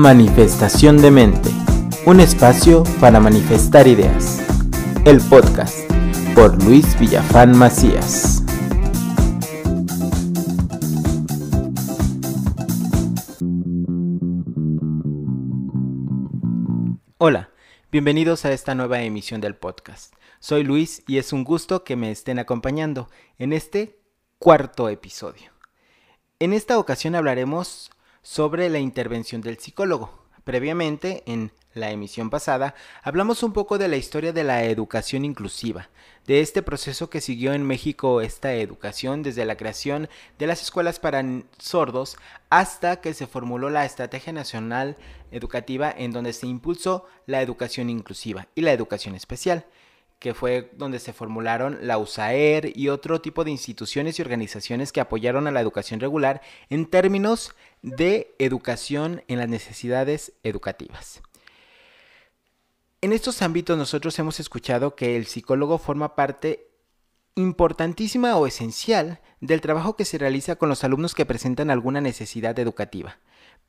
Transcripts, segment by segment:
Manifestación de Mente, un espacio para manifestar ideas. El podcast por Luis Villafán Macías. Hola, bienvenidos a esta nueva emisión del podcast. Soy Luis y es un gusto que me estén acompañando en este cuarto episodio. En esta ocasión hablaremos sobre la intervención del psicólogo. Previamente, en la emisión pasada, hablamos un poco de la historia de la educación inclusiva, de este proceso que siguió en México esta educación desde la creación de las escuelas para sordos hasta que se formuló la Estrategia Nacional Educativa en donde se impulsó la educación inclusiva y la educación especial que fue donde se formularon la USAER y otro tipo de instituciones y organizaciones que apoyaron a la educación regular en términos de educación en las necesidades educativas. En estos ámbitos nosotros hemos escuchado que el psicólogo forma parte importantísima o esencial del trabajo que se realiza con los alumnos que presentan alguna necesidad educativa.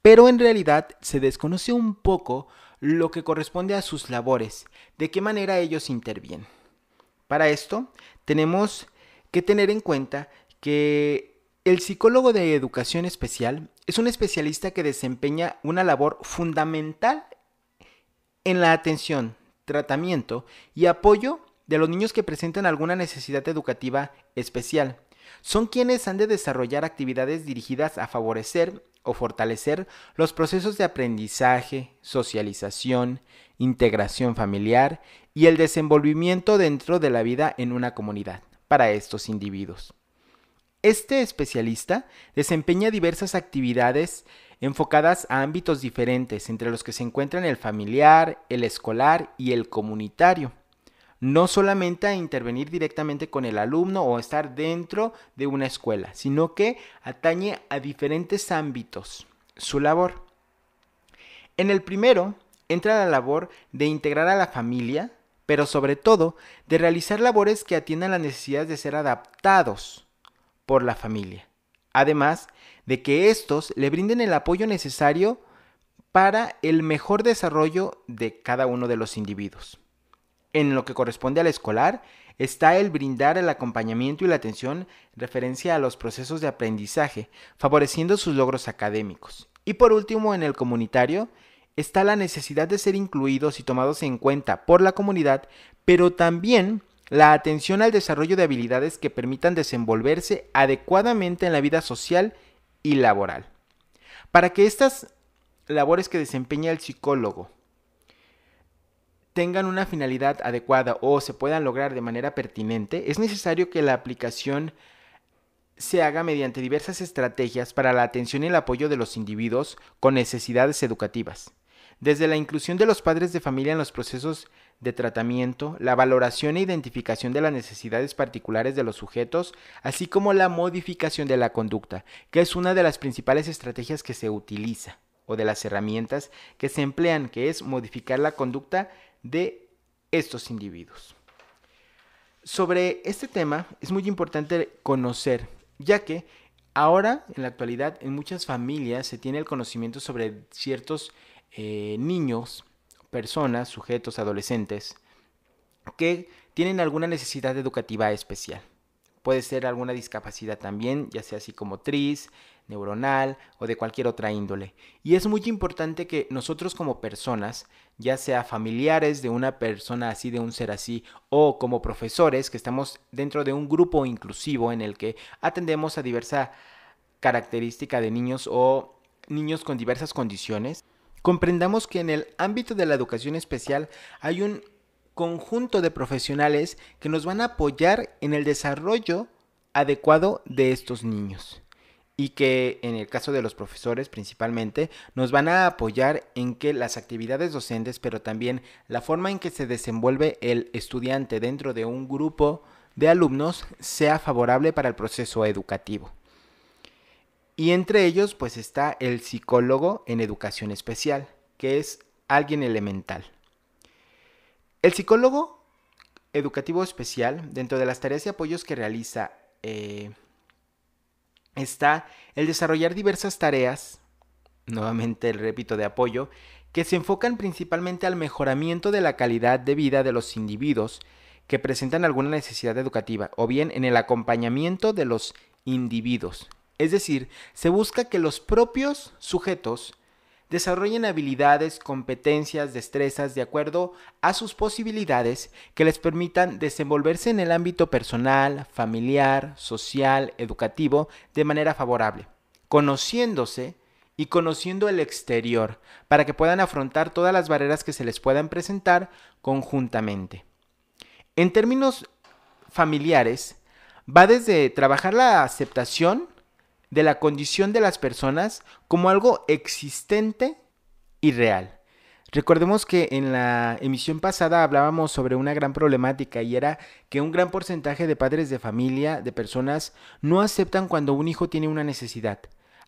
Pero en realidad se desconoce un poco lo que corresponde a sus labores, de qué manera ellos intervienen. Para esto, tenemos que tener en cuenta que el psicólogo de educación especial es un especialista que desempeña una labor fundamental en la atención, tratamiento y apoyo de los niños que presentan alguna necesidad educativa especial. Son quienes han de desarrollar actividades dirigidas a favorecer o fortalecer los procesos de aprendizaje, socialización, integración familiar y el desenvolvimiento dentro de la vida en una comunidad para estos individuos. Este especialista desempeña diversas actividades enfocadas a ámbitos diferentes, entre los que se encuentran el familiar, el escolar y el comunitario no solamente a intervenir directamente con el alumno o estar dentro de una escuela, sino que atañe a diferentes ámbitos su labor. En el primero entra la labor de integrar a la familia, pero sobre todo de realizar labores que atiendan las necesidades de ser adaptados por la familia. Además de que estos le brinden el apoyo necesario para el mejor desarrollo de cada uno de los individuos. En lo que corresponde al escolar, está el brindar el acompañamiento y la atención referencia a los procesos de aprendizaje, favoreciendo sus logros académicos. Y por último, en el comunitario, está la necesidad de ser incluidos y tomados en cuenta por la comunidad, pero también la atención al desarrollo de habilidades que permitan desenvolverse adecuadamente en la vida social y laboral. Para que estas labores que desempeña el psicólogo tengan una finalidad adecuada o se puedan lograr de manera pertinente, es necesario que la aplicación se haga mediante diversas estrategias para la atención y el apoyo de los individuos con necesidades educativas. Desde la inclusión de los padres de familia en los procesos de tratamiento, la valoración e identificación de las necesidades particulares de los sujetos, así como la modificación de la conducta, que es una de las principales estrategias que se utiliza o de las herramientas que se emplean, que es modificar la conducta de estos individuos. Sobre este tema es muy importante conocer, ya que ahora, en la actualidad, en muchas familias se tiene el conocimiento sobre ciertos eh, niños, personas, sujetos, adolescentes, que tienen alguna necesidad educativa especial. Puede ser alguna discapacidad también, ya sea psicomotriz, neuronal o de cualquier otra índole. Y es muy importante que nosotros como personas, ya sea familiares de una persona así, de un ser así, o como profesores que estamos dentro de un grupo inclusivo en el que atendemos a diversa característica de niños o niños con diversas condiciones, comprendamos que en el ámbito de la educación especial hay un conjunto de profesionales que nos van a apoyar en el desarrollo adecuado de estos niños y que en el caso de los profesores principalmente nos van a apoyar en que las actividades docentes pero también la forma en que se desenvuelve el estudiante dentro de un grupo de alumnos sea favorable para el proceso educativo. Y entre ellos pues está el psicólogo en educación especial, que es alguien elemental. El psicólogo educativo especial, dentro de las tareas y apoyos que realiza, eh, está el desarrollar diversas tareas nuevamente repito, de apoyo, que se enfocan principalmente al mejoramiento de la calidad de vida de los individuos que presentan alguna necesidad educativa, o bien en el acompañamiento de los individuos. Es decir, se busca que los propios sujetos desarrollen habilidades, competencias, destrezas de acuerdo a sus posibilidades que les permitan desenvolverse en el ámbito personal, familiar, social, educativo de manera favorable, conociéndose y conociendo el exterior para que puedan afrontar todas las barreras que se les puedan presentar conjuntamente. En términos familiares, va desde trabajar la aceptación de la condición de las personas como algo existente y real. Recordemos que en la emisión pasada hablábamos sobre una gran problemática y era que un gran porcentaje de padres de familia, de personas, no aceptan cuando un hijo tiene una necesidad,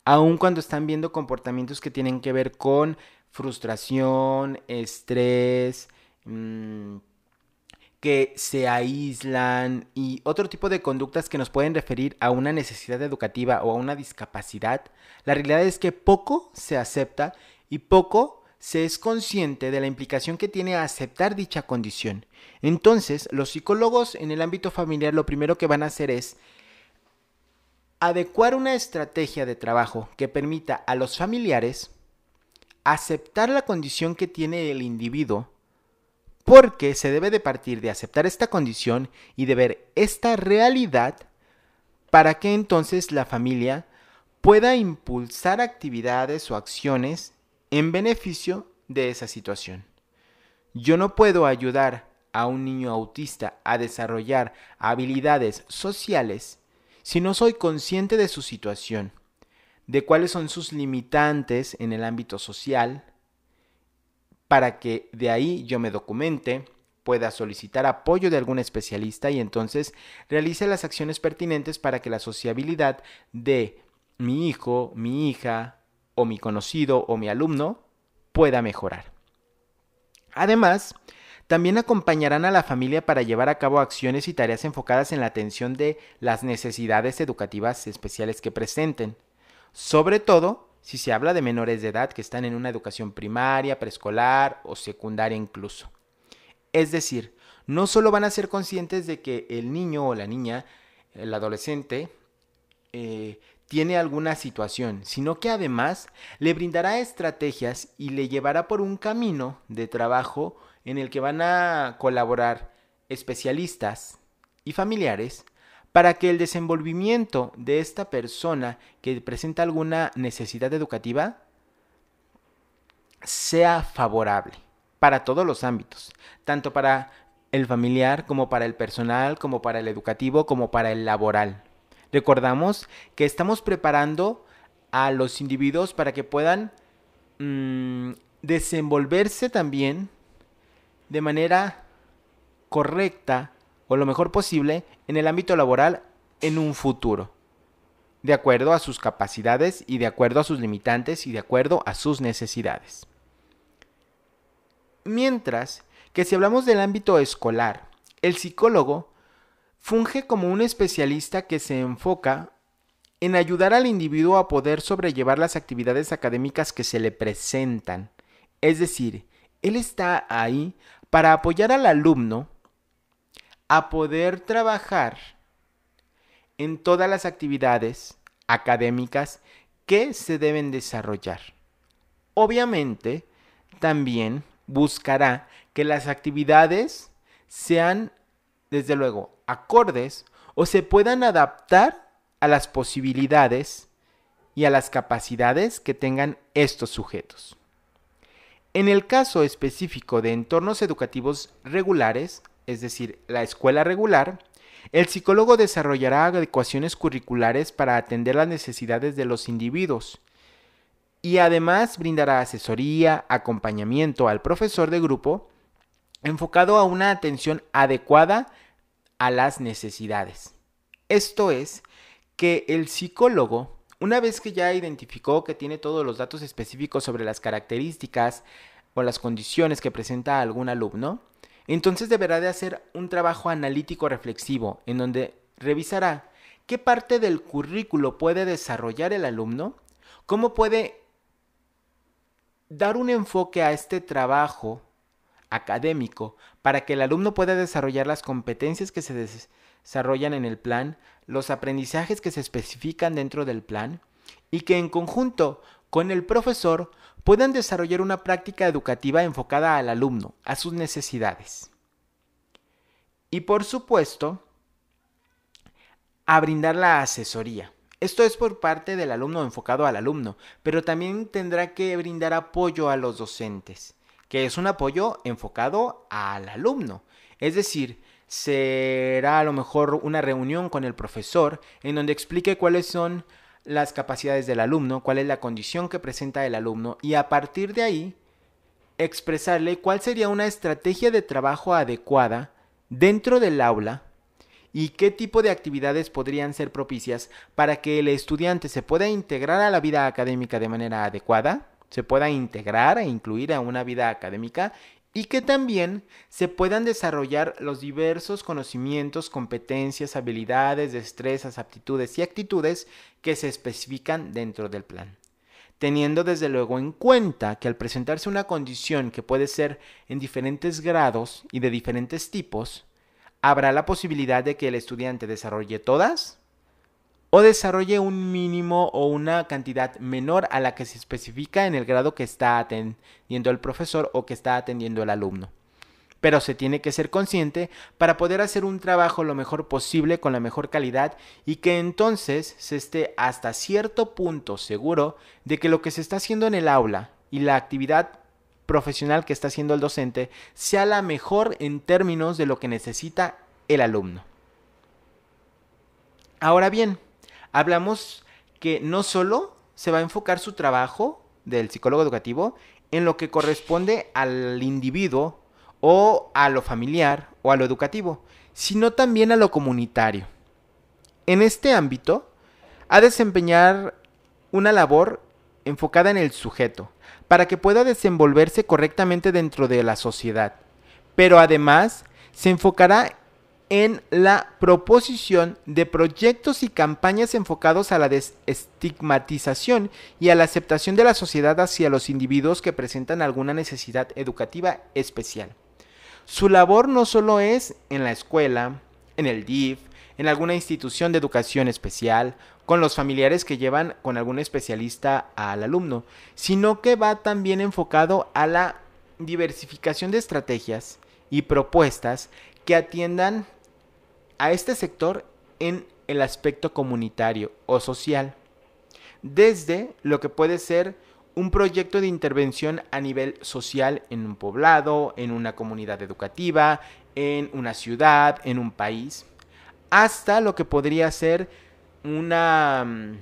aun cuando están viendo comportamientos que tienen que ver con frustración, estrés, mmm, que se aíslan y otro tipo de conductas que nos pueden referir a una necesidad educativa o a una discapacidad, la realidad es que poco se acepta y poco se es consciente de la implicación que tiene aceptar dicha condición. Entonces, los psicólogos en el ámbito familiar lo primero que van a hacer es adecuar una estrategia de trabajo que permita a los familiares aceptar la condición que tiene el individuo porque se debe de partir de aceptar esta condición y de ver esta realidad para que entonces la familia pueda impulsar actividades o acciones en beneficio de esa situación. Yo no puedo ayudar a un niño autista a desarrollar habilidades sociales si no soy consciente de su situación, de cuáles son sus limitantes en el ámbito social, para que de ahí yo me documente, pueda solicitar apoyo de algún especialista y entonces realice las acciones pertinentes para que la sociabilidad de mi hijo, mi hija o mi conocido o mi alumno pueda mejorar. Además, también acompañarán a la familia para llevar a cabo acciones y tareas enfocadas en la atención de las necesidades educativas especiales que presenten, sobre todo si se habla de menores de edad que están en una educación primaria, preescolar o secundaria incluso. Es decir, no solo van a ser conscientes de que el niño o la niña, el adolescente, eh, tiene alguna situación, sino que además le brindará estrategias y le llevará por un camino de trabajo en el que van a colaborar especialistas y familiares para que el desenvolvimiento de esta persona que presenta alguna necesidad educativa sea favorable para todos los ámbitos, tanto para el familiar como para el personal, como para el educativo, como para el laboral. Recordamos que estamos preparando a los individuos para que puedan mm, desenvolverse también de manera correcta o lo mejor posible en el ámbito laboral en un futuro, de acuerdo a sus capacidades y de acuerdo a sus limitantes y de acuerdo a sus necesidades. Mientras que si hablamos del ámbito escolar, el psicólogo funge como un especialista que se enfoca en ayudar al individuo a poder sobrellevar las actividades académicas que se le presentan. Es decir, él está ahí para apoyar al alumno a poder trabajar en todas las actividades académicas que se deben desarrollar. Obviamente, también buscará que las actividades sean, desde luego, acordes o se puedan adaptar a las posibilidades y a las capacidades que tengan estos sujetos. En el caso específico de entornos educativos regulares, es decir, la escuela regular, el psicólogo desarrollará adecuaciones curriculares para atender las necesidades de los individuos y además brindará asesoría, acompañamiento al profesor de grupo enfocado a una atención adecuada a las necesidades. Esto es que el psicólogo, una vez que ya identificó que tiene todos los datos específicos sobre las características o las condiciones que presenta algún alumno, entonces deberá de hacer un trabajo analítico reflexivo en donde revisará qué parte del currículo puede desarrollar el alumno, cómo puede dar un enfoque a este trabajo académico para que el alumno pueda desarrollar las competencias que se desarrollan en el plan, los aprendizajes que se especifican dentro del plan y que en conjunto con el profesor puedan desarrollar una práctica educativa enfocada al alumno, a sus necesidades. Y por supuesto, a brindar la asesoría. Esto es por parte del alumno enfocado al alumno, pero también tendrá que brindar apoyo a los docentes, que es un apoyo enfocado al alumno. Es decir, será a lo mejor una reunión con el profesor en donde explique cuáles son las capacidades del alumno, cuál es la condición que presenta el alumno y a partir de ahí expresarle cuál sería una estrategia de trabajo adecuada dentro del aula y qué tipo de actividades podrían ser propicias para que el estudiante se pueda integrar a la vida académica de manera adecuada, se pueda integrar e incluir a una vida académica y que también se puedan desarrollar los diversos conocimientos, competencias, habilidades, destrezas, aptitudes y actitudes que se especifican dentro del plan. Teniendo desde luego en cuenta que al presentarse una condición que puede ser en diferentes grados y de diferentes tipos, habrá la posibilidad de que el estudiante desarrolle todas o desarrolle un mínimo o una cantidad menor a la que se especifica en el grado que está atendiendo el profesor o que está atendiendo el alumno. Pero se tiene que ser consciente para poder hacer un trabajo lo mejor posible con la mejor calidad y que entonces se esté hasta cierto punto seguro de que lo que se está haciendo en el aula y la actividad profesional que está haciendo el docente sea la mejor en términos de lo que necesita el alumno. Ahora bien, hablamos que no solo se va a enfocar su trabajo del psicólogo educativo en lo que corresponde al individuo o a lo familiar o a lo educativo, sino también a lo comunitario. En este ámbito, ha de desempeñar una labor enfocada en el sujeto, para que pueda desenvolverse correctamente dentro de la sociedad, pero además se enfocará en la proposición de proyectos y campañas enfocados a la desestigmatización y a la aceptación de la sociedad hacia los individuos que presentan alguna necesidad educativa especial. Su labor no solo es en la escuela, en el DIF, en alguna institución de educación especial, con los familiares que llevan con algún especialista al alumno, sino que va también enfocado a la diversificación de estrategias y propuestas que atiendan a este sector en el aspecto comunitario o social, desde lo que puede ser un proyecto de intervención a nivel social en un poblado, en una comunidad educativa, en una ciudad, en un país, hasta lo que podría ser una mm,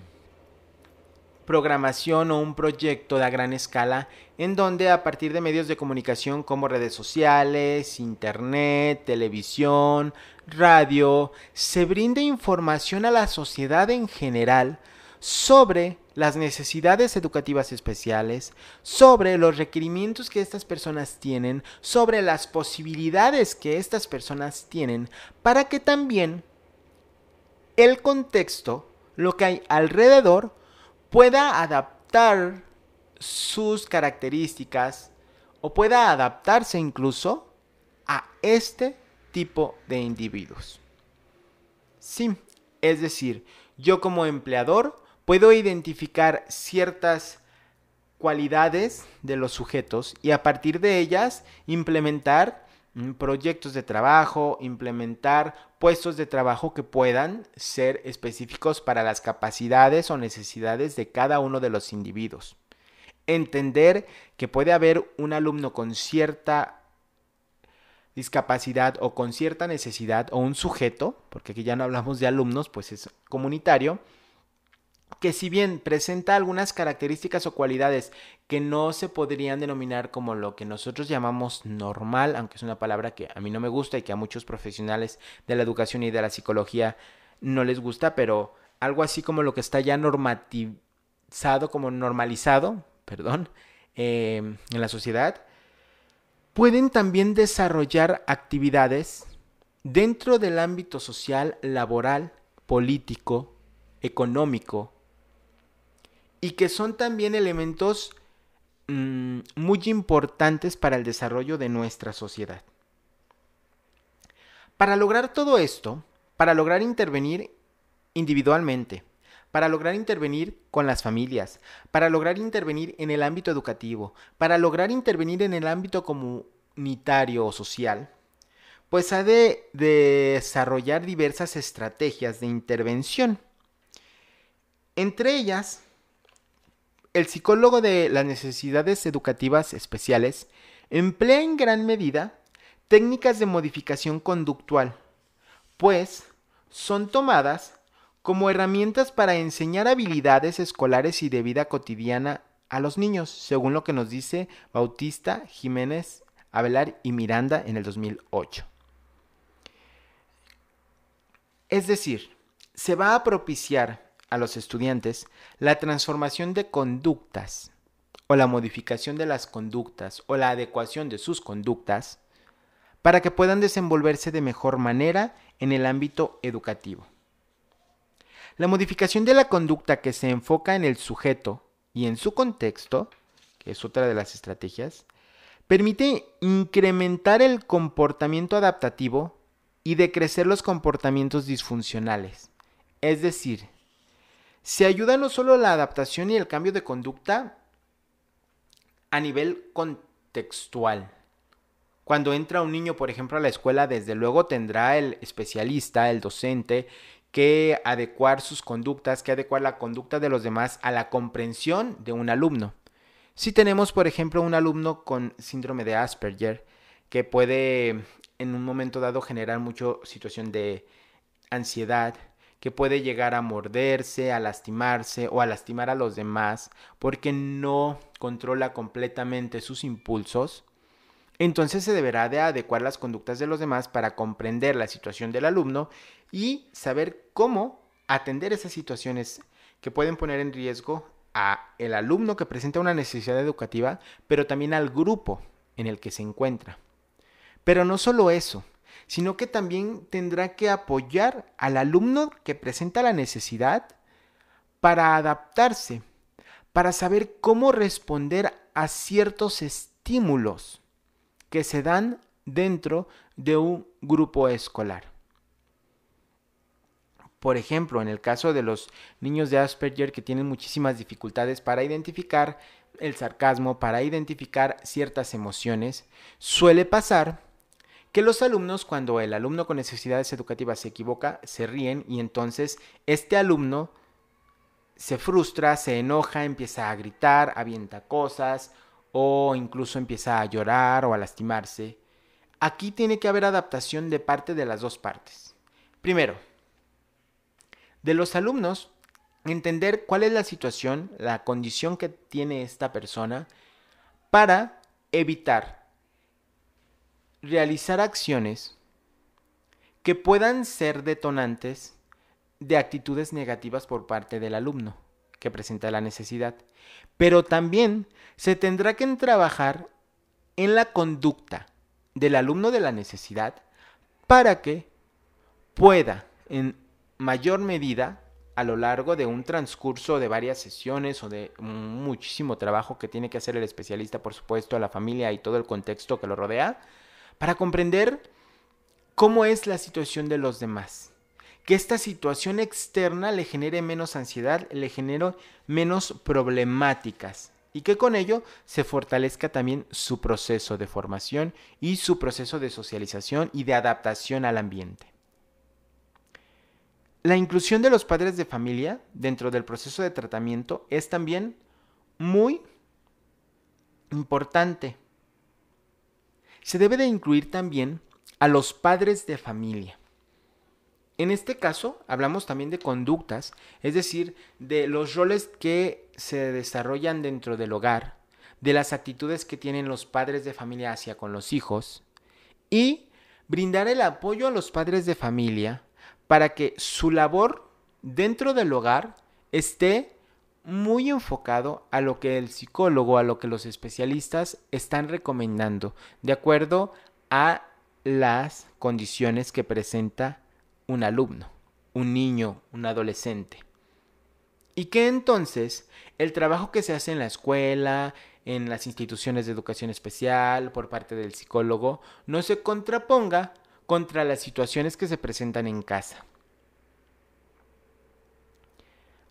programación o un proyecto de gran escala en donde a partir de medios de comunicación como redes sociales, internet, televisión, radio, se brinde información a la sociedad en general sobre las necesidades educativas especiales, sobre los requerimientos que estas personas tienen, sobre las posibilidades que estas personas tienen, para que también el contexto, lo que hay alrededor, pueda adaptar sus características o pueda adaptarse incluso a este tipo de individuos. Sí, es decir, yo como empleador puedo identificar ciertas cualidades de los sujetos y a partir de ellas implementar mm, proyectos de trabajo, implementar puestos de trabajo que puedan ser específicos para las capacidades o necesidades de cada uno de los individuos. Entender que puede haber un alumno con cierta discapacidad o con cierta necesidad o un sujeto, porque aquí ya no hablamos de alumnos, pues es comunitario, que si bien presenta algunas características o cualidades que no se podrían denominar como lo que nosotros llamamos normal, aunque es una palabra que a mí no me gusta y que a muchos profesionales de la educación y de la psicología no les gusta, pero algo así como lo que está ya normatizado, como normalizado, perdón, em, en la sociedad, pueden también desarrollar actividades dentro del ámbito social, laboral, político, económico, y que son también elementos mm, muy importantes para el desarrollo de nuestra sociedad. Para lograr todo esto, para lograr intervenir individualmente, para lograr intervenir con las familias, para lograr intervenir en el ámbito educativo, para lograr intervenir en el ámbito comunitario o social, pues ha de desarrollar diversas estrategias de intervención. Entre ellas, el psicólogo de las necesidades educativas especiales emplea en gran medida técnicas de modificación conductual, pues son tomadas como herramientas para enseñar habilidades escolares y de vida cotidiana a los niños, según lo que nos dice Bautista, Jiménez, Avelar y Miranda en el 2008. Es decir, se va a propiciar a los estudiantes la transformación de conductas o la modificación de las conductas o la adecuación de sus conductas para que puedan desenvolverse de mejor manera en el ámbito educativo. La modificación de la conducta que se enfoca en el sujeto y en su contexto, que es otra de las estrategias, permite incrementar el comportamiento adaptativo y decrecer los comportamientos disfuncionales. Es decir, se ayuda no solo la adaptación y el cambio de conducta a nivel contextual. Cuando entra un niño, por ejemplo, a la escuela, desde luego tendrá el especialista, el docente, que adecuar sus conductas, que adecuar la conducta de los demás a la comprensión de un alumno. Si tenemos, por ejemplo, un alumno con síndrome de Asperger, que puede en un momento dado generar mucha situación de ansiedad, que puede llegar a morderse, a lastimarse o a lastimar a los demás porque no controla completamente sus impulsos, entonces se deberá de adecuar las conductas de los demás para comprender la situación del alumno y saber cómo atender esas situaciones que pueden poner en riesgo a el alumno que presenta una necesidad educativa, pero también al grupo en el que se encuentra. Pero no solo eso, sino que también tendrá que apoyar al alumno que presenta la necesidad para adaptarse, para saber cómo responder a ciertos estímulos que se dan dentro de un grupo escolar. Por ejemplo, en el caso de los niños de Asperger que tienen muchísimas dificultades para identificar el sarcasmo, para identificar ciertas emociones, suele pasar que los alumnos, cuando el alumno con necesidades educativas se equivoca, se ríen y entonces este alumno se frustra, se enoja, empieza a gritar, avienta cosas o incluso empieza a llorar o a lastimarse. Aquí tiene que haber adaptación de parte de las dos partes. Primero, de los alumnos, entender cuál es la situación, la condición que tiene esta persona para evitar realizar acciones que puedan ser detonantes de actitudes negativas por parte del alumno que presenta la necesidad. Pero también se tendrá que trabajar en la conducta del alumno de la necesidad para que pueda en mayor medida a lo largo de un transcurso de varias sesiones o de muchísimo trabajo que tiene que hacer el especialista, por supuesto, a la familia y todo el contexto que lo rodea, para comprender cómo es la situación de los demás. Que esta situación externa le genere menos ansiedad, le genere menos problemáticas y que con ello se fortalezca también su proceso de formación y su proceso de socialización y de adaptación al ambiente. La inclusión de los padres de familia dentro del proceso de tratamiento es también muy importante se debe de incluir también a los padres de familia. En este caso hablamos también de conductas, es decir, de los roles que se desarrollan dentro del hogar, de las actitudes que tienen los padres de familia hacia con los hijos y brindar el apoyo a los padres de familia para que su labor dentro del hogar esté muy enfocado a lo que el psicólogo, a lo que los especialistas están recomendando, de acuerdo a las condiciones que presenta un alumno, un niño, un adolescente. Y que entonces el trabajo que se hace en la escuela, en las instituciones de educación especial por parte del psicólogo no se contraponga contra las situaciones que se presentan en casa.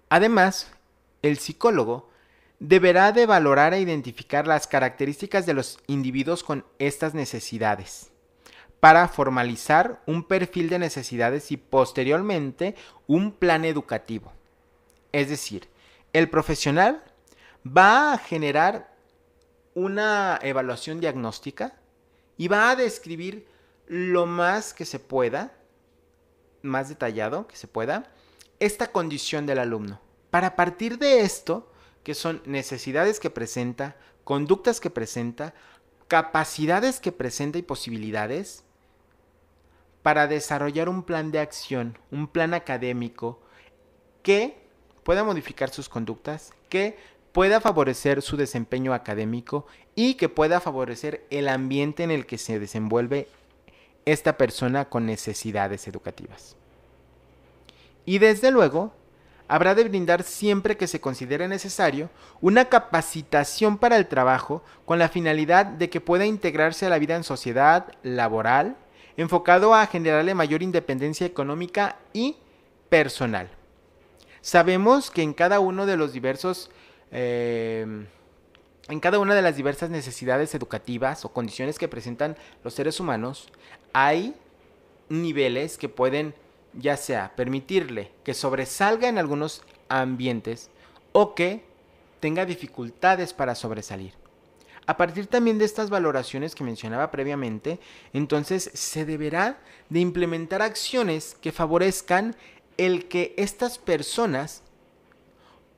Además, el psicólogo deberá de valorar e identificar las características de los individuos con estas necesidades para formalizar un perfil de necesidades y posteriormente un plan educativo. Es decir, el profesional va a generar una evaluación diagnóstica y va a describir lo más que se pueda, más detallado que se pueda, esta condición del alumno. Para partir de esto, que son necesidades que presenta, conductas que presenta, capacidades que presenta y posibilidades, para desarrollar un plan de acción, un plan académico que pueda modificar sus conductas, que pueda favorecer su desempeño académico y que pueda favorecer el ambiente en el que se desenvuelve esta persona con necesidades educativas. Y desde luego, habrá de brindar siempre que se considere necesario una capacitación para el trabajo con la finalidad de que pueda integrarse a la vida en sociedad laboral, enfocado a generarle mayor independencia económica y personal. Sabemos que en cada uno de los diversos eh, en cada una de las diversas necesidades educativas o condiciones que presentan los seres humanos, hay niveles que pueden ya sea permitirle que sobresalga en algunos ambientes o que tenga dificultades para sobresalir. A partir también de estas valoraciones que mencionaba previamente, entonces se deberá de implementar acciones que favorezcan el que estas personas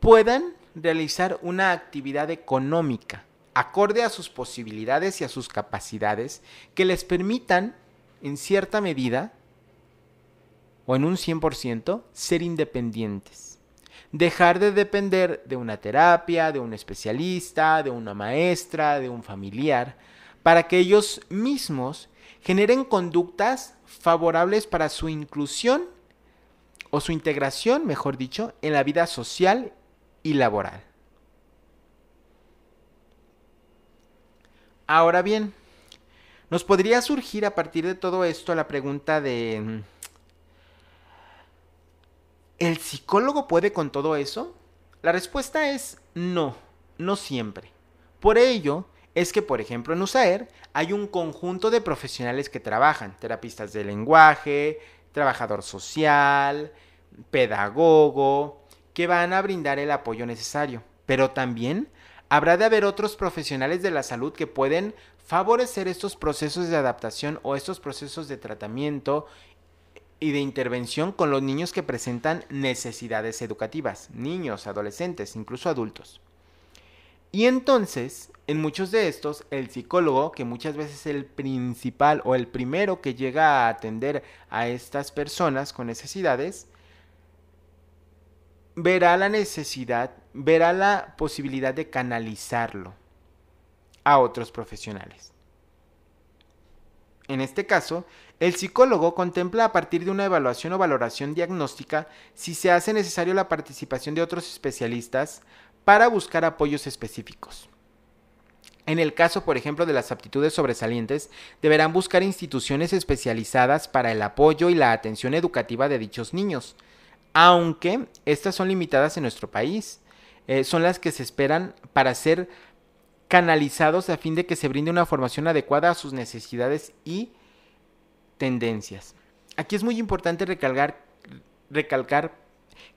puedan realizar una actividad económica acorde a sus posibilidades y a sus capacidades que les permitan, en cierta medida, o en un 100%, ser independientes. Dejar de depender de una terapia, de un especialista, de una maestra, de un familiar, para que ellos mismos generen conductas favorables para su inclusión o su integración, mejor dicho, en la vida social y laboral. Ahora bien, nos podría surgir a partir de todo esto la pregunta de, ¿el psicólogo puede con todo eso? La respuesta es no, no siempre. Por ello, es que, por ejemplo, en USAER hay un conjunto de profesionales que trabajan, terapistas de lenguaje, trabajador social, pedagogo, que van a brindar el apoyo necesario. Pero también habrá de haber otros profesionales de la salud que pueden favorecer estos procesos de adaptación o estos procesos de tratamiento y de intervención con los niños que presentan necesidades educativas, niños, adolescentes, incluso adultos. Y entonces, en muchos de estos, el psicólogo, que muchas veces es el principal o el primero que llega a atender a estas personas con necesidades, verá la necesidad, verá la posibilidad de canalizarlo a otros profesionales. En este caso, el psicólogo contempla a partir de una evaluación o valoración diagnóstica si se hace necesario la participación de otros especialistas para buscar apoyos específicos. En el caso, por ejemplo, de las aptitudes sobresalientes, deberán buscar instituciones especializadas para el apoyo y la atención educativa de dichos niños, aunque estas son limitadas en nuestro país. Eh, son las que se esperan para ser canalizados a fin de que se brinde una formación adecuada a sus necesidades y tendencias. Aquí es muy importante recalcar, recalcar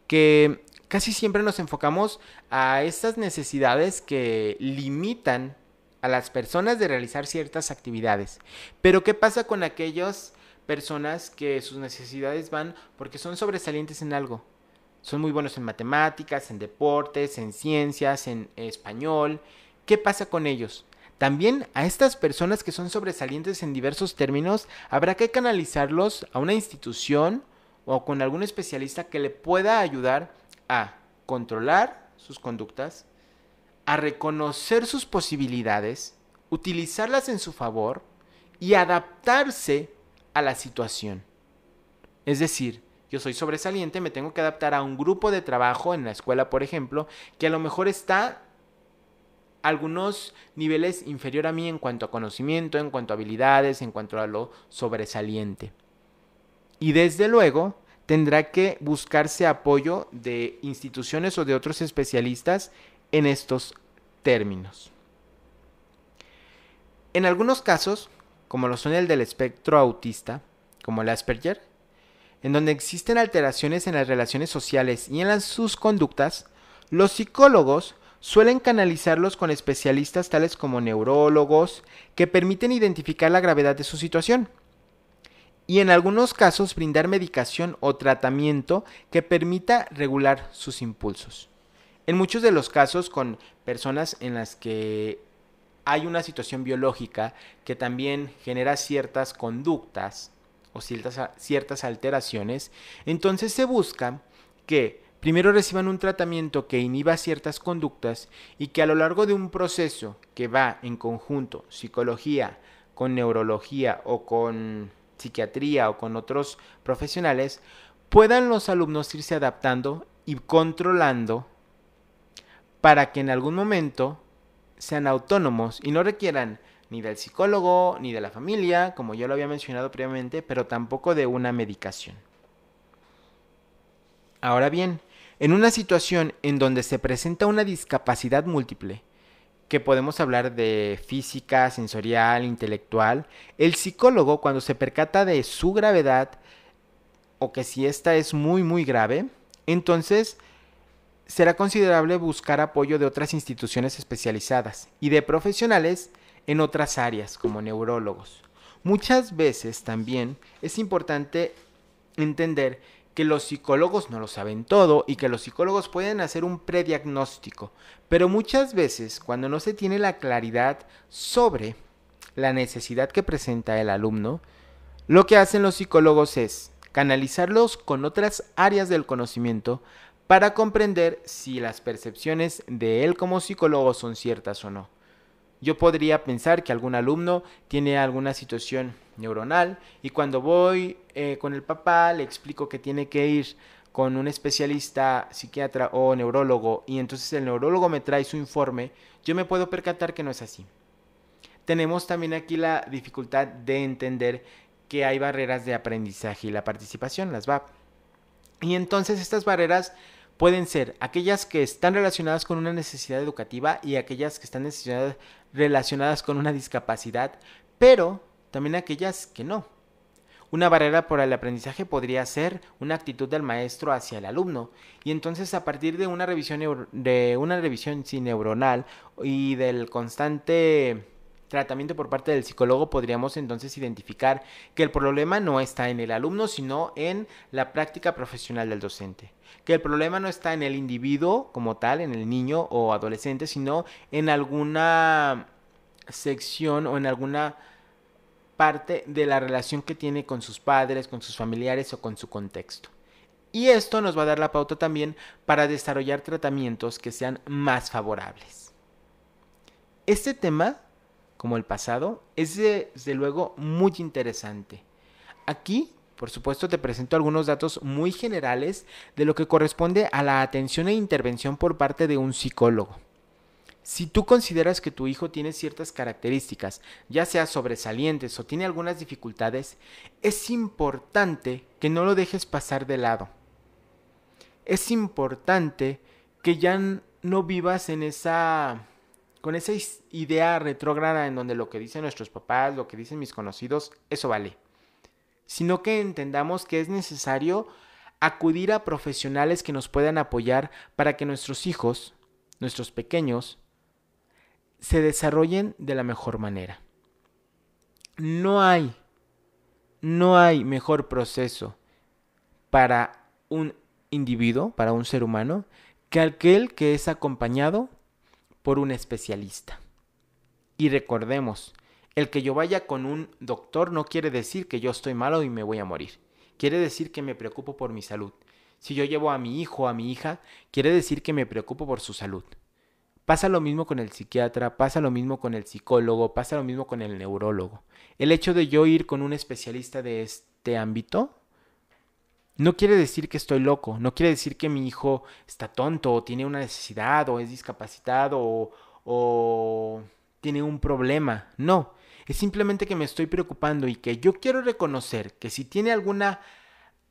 que casi siempre nos enfocamos a estas necesidades que limitan a las personas de realizar ciertas actividades. Pero ¿qué pasa con aquellos personas que sus necesidades van porque son sobresalientes en algo. Son muy buenos en matemáticas, en deportes, en ciencias, en español. ¿Qué pasa con ellos? También a estas personas que son sobresalientes en diversos términos, habrá que canalizarlos a una institución o con algún especialista que le pueda ayudar a controlar sus conductas, a reconocer sus posibilidades, utilizarlas en su favor y adaptarse a la situación. Es decir, yo soy sobresaliente, me tengo que adaptar a un grupo de trabajo en la escuela, por ejemplo, que a lo mejor está algunos niveles inferior a mí en cuanto a conocimiento, en cuanto a habilidades, en cuanto a lo sobresaliente. Y desde luego tendrá que buscarse apoyo de instituciones o de otros especialistas en estos términos. En algunos casos, como lo son el del espectro autista, como el Asperger, en donde existen alteraciones en las relaciones sociales y en sus conductas, los psicólogos suelen canalizarlos con especialistas tales como neurólogos que permiten identificar la gravedad de su situación y en algunos casos brindar medicación o tratamiento que permita regular sus impulsos. En muchos de los casos con personas en las que hay una situación biológica que también genera ciertas conductas o ciertas, ciertas alteraciones, entonces se busca que primero reciban un tratamiento que inhiba ciertas conductas y que a lo largo de un proceso que va en conjunto psicología con neurología o con psiquiatría o con otros profesionales, puedan los alumnos irse adaptando y controlando para que en algún momento sean autónomos y no requieran ni del psicólogo ni de la familia, como yo lo había mencionado previamente, pero tampoco de una medicación. Ahora bien, en una situación en donde se presenta una discapacidad múltiple, que podemos hablar de física, sensorial, intelectual, el psicólogo cuando se percata de su gravedad o que si esta es muy muy grave, entonces será considerable buscar apoyo de otras instituciones especializadas y de profesionales en otras áreas como neurólogos. Muchas veces también es importante entender que los psicólogos no lo saben todo y que los psicólogos pueden hacer un prediagnóstico, pero muchas veces cuando no se tiene la claridad sobre la necesidad que presenta el alumno, lo que hacen los psicólogos es canalizarlos con otras áreas del conocimiento para comprender si las percepciones de él como psicólogo son ciertas o no. Yo podría pensar que algún alumno tiene alguna situación neuronal y cuando voy eh, con el papá le explico que tiene que ir con un especialista psiquiatra o neurólogo y entonces el neurólogo me trae su informe, yo me puedo percatar que no es así. Tenemos también aquí la dificultad de entender que hay barreras de aprendizaje y la participación, las VAP. Y entonces estas barreras pueden ser aquellas que están relacionadas con una necesidad educativa y aquellas que están relacionadas con una discapacidad, pero también aquellas que no. Una barrera por el aprendizaje podría ser una actitud del maestro hacia el alumno y entonces a partir de una revisión de una revisión y del constante tratamiento por parte del psicólogo podríamos entonces identificar que el problema no está en el alumno, sino en la práctica profesional del docente. Que el problema no está en el individuo como tal, en el niño o adolescente, sino en alguna sección o en alguna parte de la relación que tiene con sus padres, con sus familiares o con su contexto. Y esto nos va a dar la pauta también para desarrollar tratamientos que sean más favorables. Este tema como el pasado, es desde luego muy interesante. Aquí, por supuesto, te presento algunos datos muy generales de lo que corresponde a la atención e intervención por parte de un psicólogo. Si tú consideras que tu hijo tiene ciertas características, ya sea sobresalientes o tiene algunas dificultades, es importante que no lo dejes pasar de lado. Es importante que ya no vivas en esa con esa idea retrógrada en donde lo que dicen nuestros papás, lo que dicen mis conocidos, eso vale. Sino que entendamos que es necesario acudir a profesionales que nos puedan apoyar para que nuestros hijos, nuestros pequeños, se desarrollen de la mejor manera. No hay, no hay mejor proceso para un individuo, para un ser humano, que aquel que es acompañado por un especialista. Y recordemos, el que yo vaya con un doctor no quiere decir que yo estoy malo y me voy a morir. Quiere decir que me preocupo por mi salud. Si yo llevo a mi hijo o a mi hija, quiere decir que me preocupo por su salud. Pasa lo mismo con el psiquiatra, pasa lo mismo con el psicólogo, pasa lo mismo con el neurólogo. El hecho de yo ir con un especialista de este ámbito no quiere decir que estoy loco, no quiere decir que mi hijo está tonto o tiene una necesidad o es discapacitado o, o tiene un problema. No, es simplemente que me estoy preocupando y que yo quiero reconocer que si tiene alguna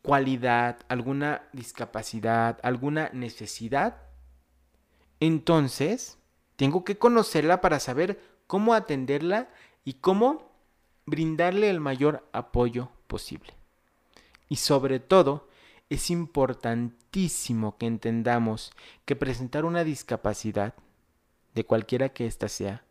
cualidad, alguna discapacidad, alguna necesidad, entonces tengo que conocerla para saber cómo atenderla y cómo brindarle el mayor apoyo posible. Y sobre todo, es importantísimo que entendamos que presentar una discapacidad, de cualquiera que ésta sea,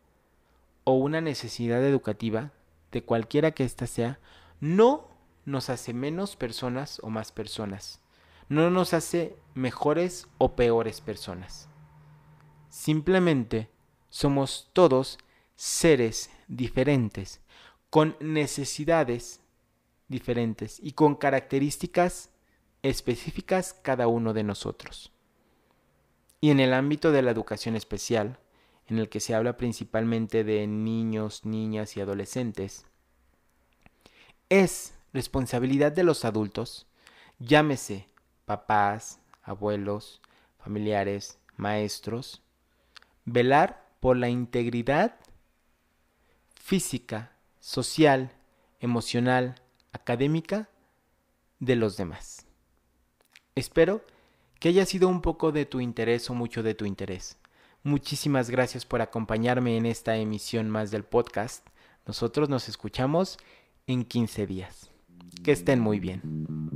o una necesidad educativa, de cualquiera que ésta sea, no nos hace menos personas o más personas. No nos hace mejores o peores personas. Simplemente somos todos seres diferentes, con necesidades diferentes y con características específicas cada uno de nosotros. Y en el ámbito de la educación especial, en el que se habla principalmente de niños, niñas y adolescentes, es responsabilidad de los adultos, llámese papás, abuelos, familiares, maestros, velar por la integridad física, social, emocional, académica de los demás. Espero que haya sido un poco de tu interés o mucho de tu interés. Muchísimas gracias por acompañarme en esta emisión más del podcast. Nosotros nos escuchamos en 15 días. Que estén muy bien.